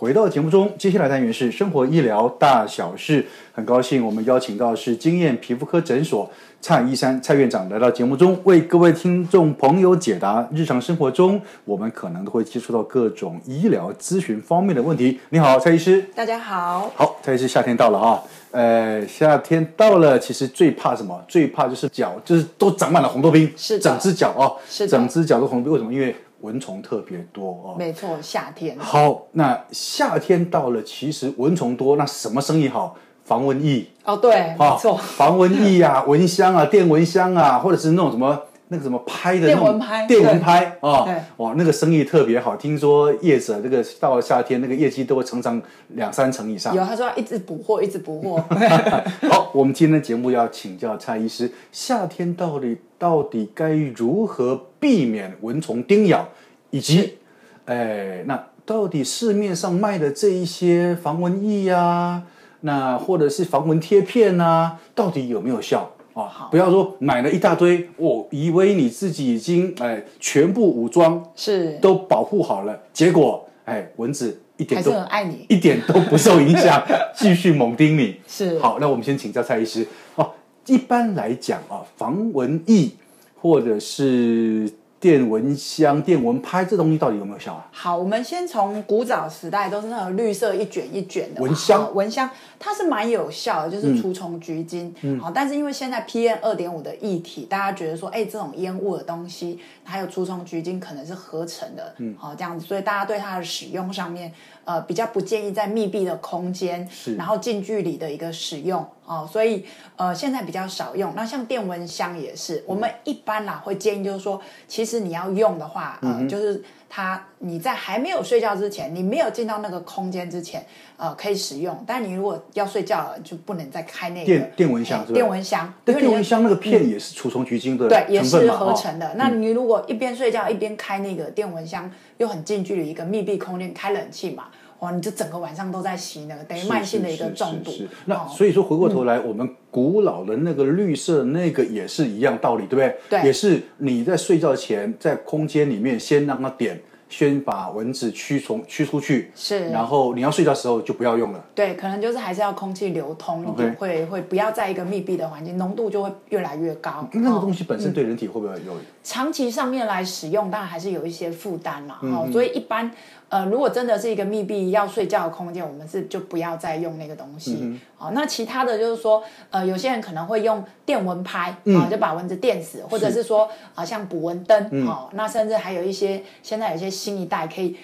回到节目中，接下来单元是生活医疗大小事。很高兴我们邀请到是经验皮肤科诊所蔡医山蔡院长来到节目中，为各位听众朋友解答日常生活中我们可能都会接触到各种医疗咨询方面的问题。你好，蔡医师。大家好。好，蔡医师，夏天到了啊，呃，夏天到了，其实最怕什么？最怕就是脚，就是都长满了红豆冰，是的整只脚啊，是的整只脚都红豆冰。为什么？因为蚊虫特别多哦，没错，夏天。好，那夏天到了，其实蚊虫多，那什么生意好？防蚊液哦，对，没错，防蚊液啊，蚊香啊，电蚊香啊，或者是那种什么那个什么拍的那种电蚊拍，电蚊拍啊，哇，那个生意特别好。听说业者那个到了夏天，那个业绩都会成长两三成以上。有，他说要一直补货，一直补货。好，我们今天的节目要请教蔡医师，夏天到底到底该如何避免蚊虫叮咬？以及，哎，那到底市面上卖的这一些防蚊液啊，那或者是防蚊贴片啊，到底有没有效啊？不要说买了一大堆，我以为你自己已经哎全部武装是都保护好了，结果哎蚊子一点都爱你，一点都不受影响，继续猛叮你。是好，那我们先请教蔡医师哦。一般来讲啊，防蚊液或者是。电蚊香、电蚊拍这东西到底有没有效啊？好，我们先从古早时代都是那种绿色一卷一卷的蚊香，蚊香它是蛮有效的，就是除虫菊精。嗯，好，但是因为现在 PM 二点五的议题，大家觉得说，哎，这种烟雾的东西还有除虫菊精可能是合成的，嗯，好这样子，所以大家对它的使用上面，呃，比较不建议在密闭的空间，是，然后近距离的一个使用。哦，所以呃，现在比较少用。那像电蚊香也是，嗯、我们一般啦会建议，就是说，其实你要用的话，呃，嗯、就是它你在还没有睡觉之前，你没有进到那个空间之前，呃，可以使用。但你如果要睡觉了，就不能再开那个电电蚊香？电蚊香，对，电蚊香那个片也是除虫菊精的、嗯、对，也是合成的。哦、那你如果一边睡觉一边开那个电蚊香，又很近距离一个密闭空间开冷气嘛。哇！你就整个晚上都在吸那个，等于慢性的一个中毒。那所以说回过头来，嗯、我们古老的那个绿色那个也是一样道理，对不对？对，也是你在睡觉前在空间里面先让它点。先把蚊子驱虫驱出去，是，然后你要睡觉的时候就不要用了。对，可能就是还是要空气流通，Okay. 会会不要在一个密闭的环境，浓度就会越来越高。那个东西本身对人体会不会有？嗯、长期上面来使用，当然还是有一些负担嘛。嗯嗯，所以一般呃，如果真的是一个密闭要睡觉的空间，我们是就不要再用那个东西。嗯好，那其他的就是说，呃，有些人可能会用电蚊拍啊，嗯、就把蚊子电死，或者是说啊，像捕蚊灯，嗯、哦，那甚至还有一些现在有一些新一代可以。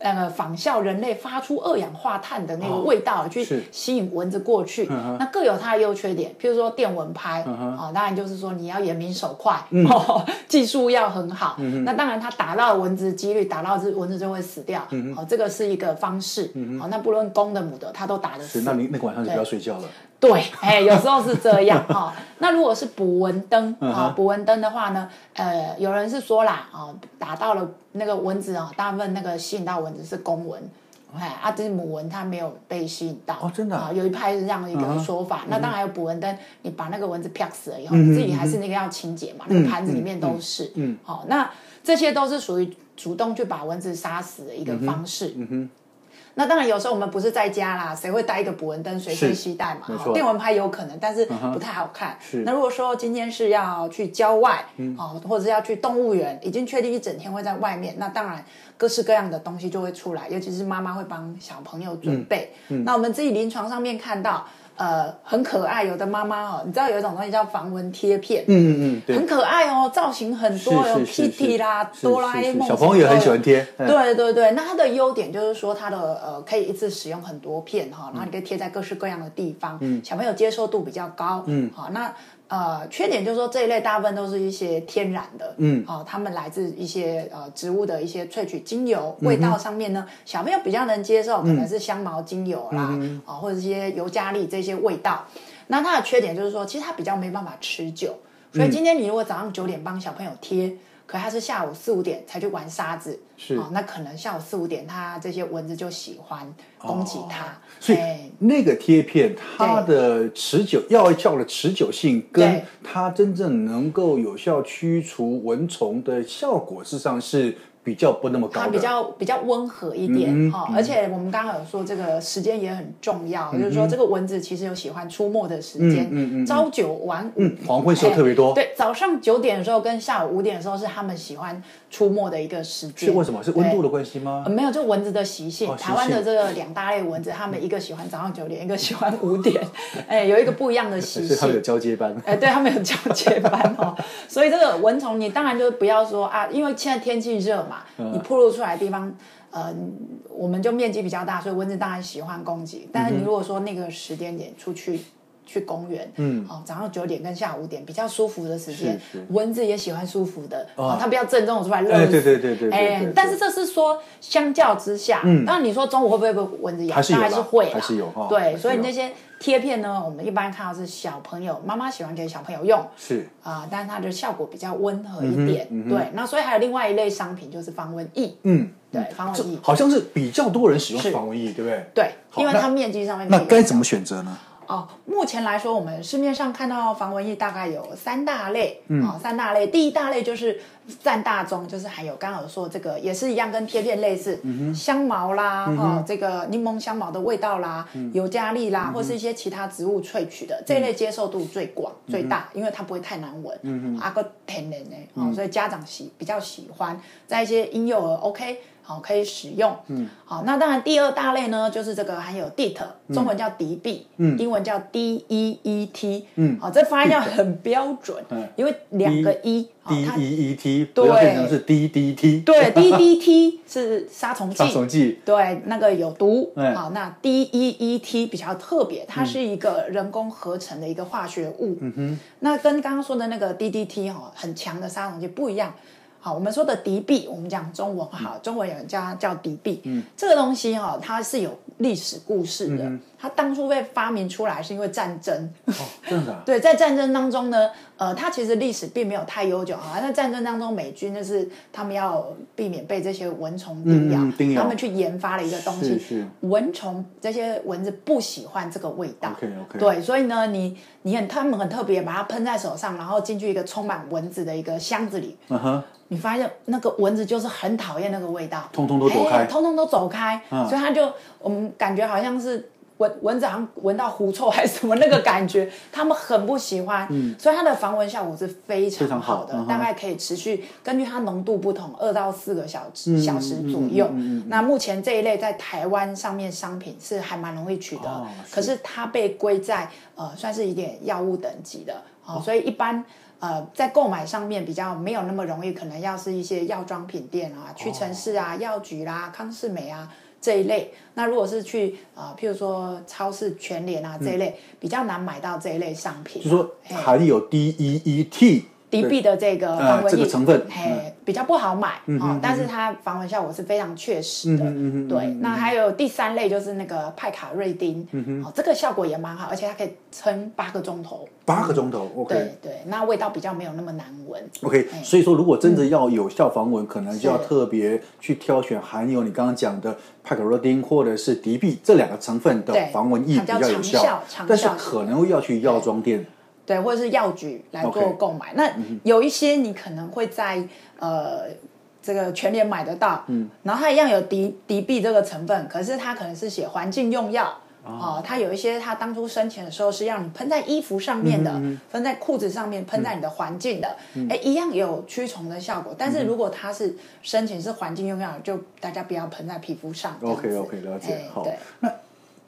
呃，仿效人类发出二氧化碳的那个味道，去吸引蚊子过去，那各有它的优缺点。譬如说电蚊拍，哦，当然就是说你要眼明手快，技术要很好。那当然它打到蚊子几率，打到这蚊子就会死掉。哦，这个是一个方式。哦，那不论公的母的，它都打得死。那你那个晚上就不要睡觉了。对，哎，有时候是这样哈。那如果是捕蚊灯啊，捕蚊灯的话呢，呃，有人是说啦，哦，打到了那个蚊子啊，大部分那个吸引到蚊子是公蚊，哎，啊，这是母蚊它没有被吸引到。哦，真的啊？有一派是这样的一个说法。那当然有捕蚊灯，你把那个蚊子啪死了以后，你自己还是那个要清洁嘛，那个盘子里面都是。嗯。好，那这些都是属于主动去把蚊子杀死的一个方式。嗯哼。那当然，有时候我们不是在家啦，谁会带一个捕蚊灯随身携带嘛？电蚊拍有可能，但是不太好看。是。那如果说今天是要去郊外，哦，或者是要去动物园，已经确定一整天会在外面，那当然各式各样的东西就会出来，尤其是妈妈会帮小朋友准备。那我们自己临床上面看到，呃很可爱，有的妈妈哦，你知道有一种东西叫防蚊贴片，嗯嗯嗯，对，很可爱哦，造型很多，有 Kitty 啦、哆啦 A 梦，小朋友也很喜欢贴。对对对，那它的优点就是说它的呃可以一次使用很多片哈，然后你可以贴在各式各样的地方，嗯，小朋友接受度比较高，嗯，好那。呃，缺点就是说这一类大部分都是一些天然的，嗯，哦，他们来自一些呃植物的一些萃取精油，味道上面呢，小朋友比较能接受，可能是香茅精油啦，啊，或者一些尤加利这些味道。那它的缺点就是说，其实它比较没办法持久，所以今天你如果早上九点帮小朋友贴。可他是下午四五点才去玩沙子，是。啊、哦，那可能下午四五点，他这些蚊子就喜欢攻击它，哦、所以那个贴片它的持久药效的持久性，跟它真正能够有效驱除蚊虫的效果，事实上是。比较不那么高，它比较比较温和一点哈，而且我们刚刚有说这个时间也很重要，就是说这个蚊子其实有喜欢出没的时间，嗯嗯朝九晚五，黄昏时候特别多。对，早上九点的时候跟下午五点的时候是他们喜欢出没的一个时间。是为什么？是温度的关系吗？没有，就蚊子的习性。台湾的这个两大类蚊子，他们一个喜欢早上九点，一个喜欢五点，哎，有一个不一样的习性。他们有交接班。哎，对，他们有交接班哦。所以这个蚊虫，你当然就不要说啊，因为现在天气热嘛。你铺露出来的地方，呃，我们就面积比较大，所以蚊子当然喜欢攻击。但是你如果说那个时间点出去去公园，嗯，哦，早上九点跟下午五点比较舒服的时间，蚊子也喜欢舒服的，哦，它比较正中出来热。对对对对。哎，但是这是说相较之下，嗯，当然你说中午会不会被蚊子咬？还是会，还是有哈。对，所以那些贴片呢，我们一般看到是小朋友妈妈喜欢给小朋友用，是啊，但是它的效果比较温和一点。对，那所以还有另外一类商品就是防蚊液。嗯，对，防蚊液好像是比较多人使用防蚊液，对不对？对，因为它面积上面。那该怎么选择呢？哦，目前来说，我们市面上看到防蚊液大概有三大类，嗯，哦，三大类。第一大类就是占大宗，就是还有刚刚有说这个也是一样，跟贴片类似，嗯，香茅啦，嗯、哼哦，这个柠檬香茅的味道啦，嗯、尤加利啦，嗯、或是一些其他植物萃取的，嗯、这一类接受度最广、嗯、最大，因为它不会太难闻，嗯哼，啊个天然的，哦，所以家长喜比较喜欢，在一些婴幼儿 OK。好，可以使用。嗯，好，那当然第二大类呢，就是这个含有 DEET，中文叫敌避，嗯，英文叫 D E E T，嗯，好，这发音要很标准，因为两个 E D E E T，对，变成是 D D T，对，D D T 是杀虫剂，杀虫剂，对，那个有毒。好，那 D E E T 比较特别，它是一个人工合成的一个化学物。嗯哼，那跟刚刚说的那个 D D T 哈，很强的杀虫剂不一样。好，我们说的敌避，我们讲中文好，中文有人叫它叫敌避。嗯，这个东西哈，它是有历史故事的。它当初被发明出来是因为战争。哦，真的。对，在战争当中呢，呃，它其实历史并没有太悠久哈。在战争当中，美军就是他们要避免被这些蚊虫叮咬，叮咬，他们去研发了一个东西。是。蚊虫这些蚊子不喜欢这个味道。OK OK。对，所以呢，你你很他们很特别，把它喷在手上，然后进去一个充满蚊子的一个箱子里。嗯哼。你发现那个蚊子就是很讨厌那个味道，通通都走开，通通都走开，嗯、所以他就我们感觉好像是蚊蚊子好像闻到狐臭还是什么那个感觉，他们很不喜欢，嗯、所以它的防蚊效果是非常好的，好大概可以持续根据它浓度不同，二到四个小时、嗯、小时左右。那目前这一类在台湾上面商品是还蛮容易取得，哦、是。可是它被归在呃算是一点药物等级的，哦、所以一般。呃，在购买上面比较没有那么容易，可能要是一些药妆品店啊、屈臣氏啊、药局啦、康士美啊这一类。那如果是去啊、呃，譬如说超市、全联啊这一类，嗯、比较难买到这一类商品。就说含有 D E E T。敌避的这个防蚊液成分，嘿，比较不好买啊，但是它防蚊效果是非常确实的。嗯对，那还有第三类就是那个派卡瑞丁，哦，这个效果也蛮好，而且它可以撑八个钟头。八个钟头，OK。对对，那味道比较没有那么难闻。OK，所以说如果真的要有效防蚊，可能就要特别去挑选含有你刚刚讲的派卡瑞丁或者是敌避这两个成分的防蚊液比较有效，但是可能要去药妆店。对，或者是药局来做购买。那有一些你可能会在呃这个全联买得到，嗯，然后它一样有敌敌避这个成分，可是它可能是写环境用药哦。它有一些它当初生前的时候是让你喷在衣服上面的，喷、嗯、在裤子上面，喷在你的环境的，哎、嗯，一样有驱虫的效果。但是如果它是生前是环境用药，就大家不要喷在皮肤上。OK OK，了解。好，对那。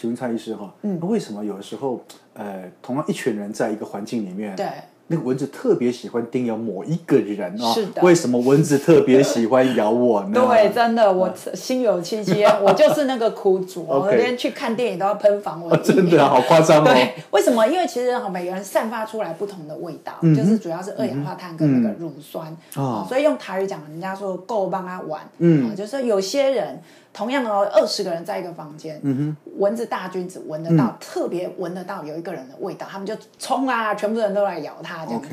请问蔡医师哈，嗯，为什么有的时候，呃，同样一群人在一个环境里面，对。那个蚊子特别喜欢叮咬某一个人啊、哦！是的，为什么蚊子特别喜欢咬我呢？对，真的，我心有戚戚，我就是那个苦主，我连去看电影都要喷防蚊。真的好夸张哦！对，为什么？因为其实每个人散发出来不同的味道，嗯、就是主要是二氧化碳跟那个乳酸、嗯哦、所以用台语讲，人家说够帮他玩，嗯，就是有些人。同样哦，二十个人在一个房间，嗯哼，蚊子大军只闻得到，嗯、特别闻得到有一个人的味道，他们就冲啊，全部人都来咬他这样子。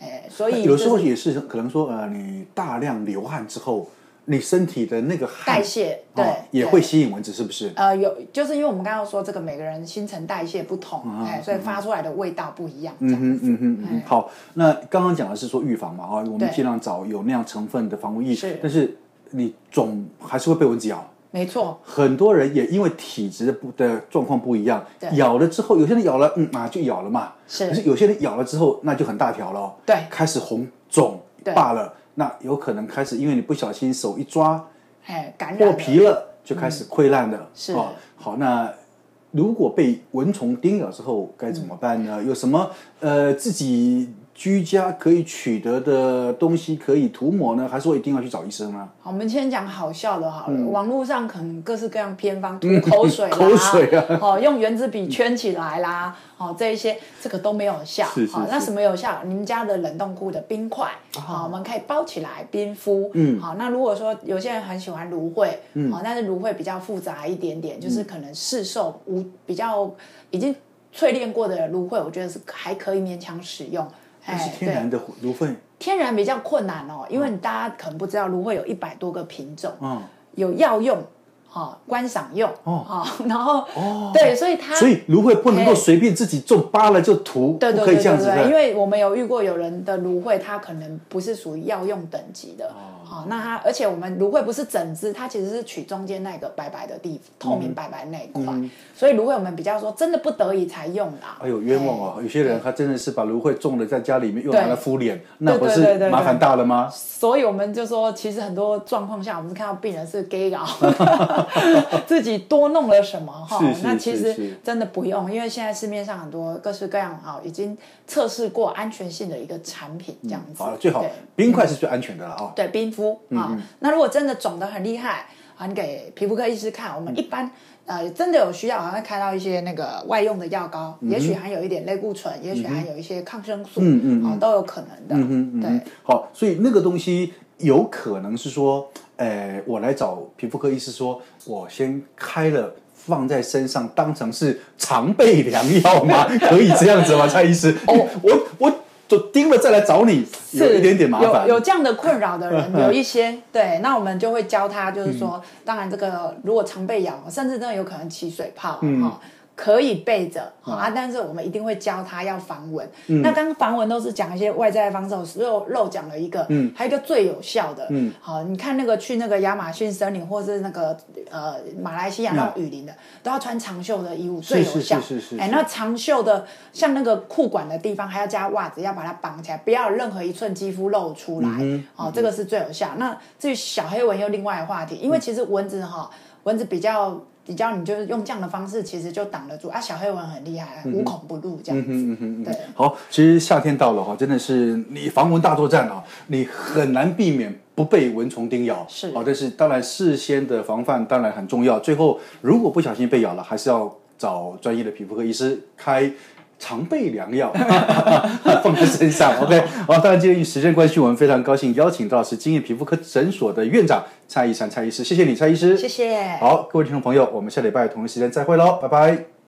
哎，所以、就是、有时候也是可能说，呃，你大量流汗之后，你身体的那个汗代谢对、哦、也会吸引蚊子，是不是？呃，有，就是因为我们刚刚说这个每个人新陈代谢不同，啊、哎，所以发出来的味道不一样。嗯哼，嗯哼，嗯哼。好，那刚刚讲的是说预防嘛，哈，我们尽量找有那样成分的防蚊液，是，但是你总还是会被蚊子咬。没错，很多人也因为体质的不的状况不一样，咬了之后，有些人咬了，嗯啊就咬了嘛，是，可是有些人咬了之后，那就很大条了，对，开始红肿罢了，那有可能开始因为你不小心手一抓，哎，感染破皮了，就开始溃烂了，嗯、是。哦，好，那如果被蚊虫叮咬之后该怎么办呢？嗯、有什么呃自己？居家可以取得的东西可以涂抹呢，还是我一定要去找医生呢？好，我们先讲好笑的好了。嗯、网络上可能各式各样偏方，涂 口水啦，口水啊，哦，用原子笔圈起来啦，哦，这一些这个都没有效。是是是。那什么有效？你们家的冷冻库的冰块，好、哦，我们可以包起来冰敷。嗯。好，那如果说有些人很喜欢芦荟，嗯，好，但是芦荟比较复杂一点点，就是可能市售无比较已经淬炼过的芦荟，我觉得是还可以勉强使用。但是天然的芦荟，天然比较困难哦，因为大家可能不知道，芦荟有一百多个品种，嗯，有药用，哈，观赏用，哦，然后，哦，对，所以它，所以芦荟不能够随便自己种，扒了就涂，对对对对对，因为我们有遇过有人的芦荟，它可能不是属于药用等级的。好，那它而且我们芦荟不是整只，它其实是取中间那个白白的地，透明白白那一块。嗯、所以芦荟我们比较说，真的不得已才用啦。哎呦，冤枉哦！有些人他真的是把芦荟种了在家里面，用来敷脸，那不是麻烦大了吗？所以我们就说，其实很多状况下，我们是看到病人是 gay 搞，自己多弄了什么 哈。那其实真的不用，因为现在市面上很多各式各样啊，已经测试过安全性的一个产品，这样子。好了，最好冰块是最安全的了啊。对，冰。敷啊，嗯、那如果真的肿得很厉害啊，你给皮肤科医师看。我们一般、嗯、呃真的有需要，好像开到一些那个外用的药膏，嗯、也许含有一点类固醇，嗯、也许含有一些抗生素，嗯嗯，啊，都有可能的。嗯嗯嗯，对。好，所以那个东西有可能是说，呃，我来找皮肤科医师说，我先开了放在身上，当成是常备良药吗？可以这样子吗？蔡医师？哦，我 我。就盯了再来找你，有一点点麻烦。有有这样的困扰的人有一些，对，那我们就会教他，就是说，嗯、当然这个如果常被咬，甚至真的有可能起水泡哈。嗯可以背着啊，但是我们一定会教他要防蚊。嗯、那刚刚防蚊都是讲一些外在的方式，漏漏讲了一个，嗯、还有一个最有效的。嗯、好，你看那个去那个亚马逊森林，或是那个呃马来西亚那种雨林的，嗯、都要穿长袖的衣物，最有效是是。哎，那长袖的像那个裤管的地方，还要加袜子，要把它绑起来，不要有任何一寸肌肤露出来。嗯、哦，这个是最有效。那至于小黑蚊又另外的话题，因为其实蚊子哈，蚊子比较。比较你就是用这样的方式，其实就挡得住啊。小黑蚊很厉害，无孔不入这样子。嗯嗯嗯、对，好，其实夏天到了哈，真的是你防蚊大作战啊，你很难避免不被蚊虫叮咬。是，好，但是当然事先的防范当然很重要。最后如果不小心被咬了，还是要找专业的皮肤科医师开。常备良药，放在身上。OK，好，当然，今天与时间关系，我们非常高兴邀请到是金叶皮肤科诊所的院长蔡医生蔡医师，谢谢你，蔡医师，谢谢。好，各位听众朋友，我们下礼拜同一时间再会喽，拜拜。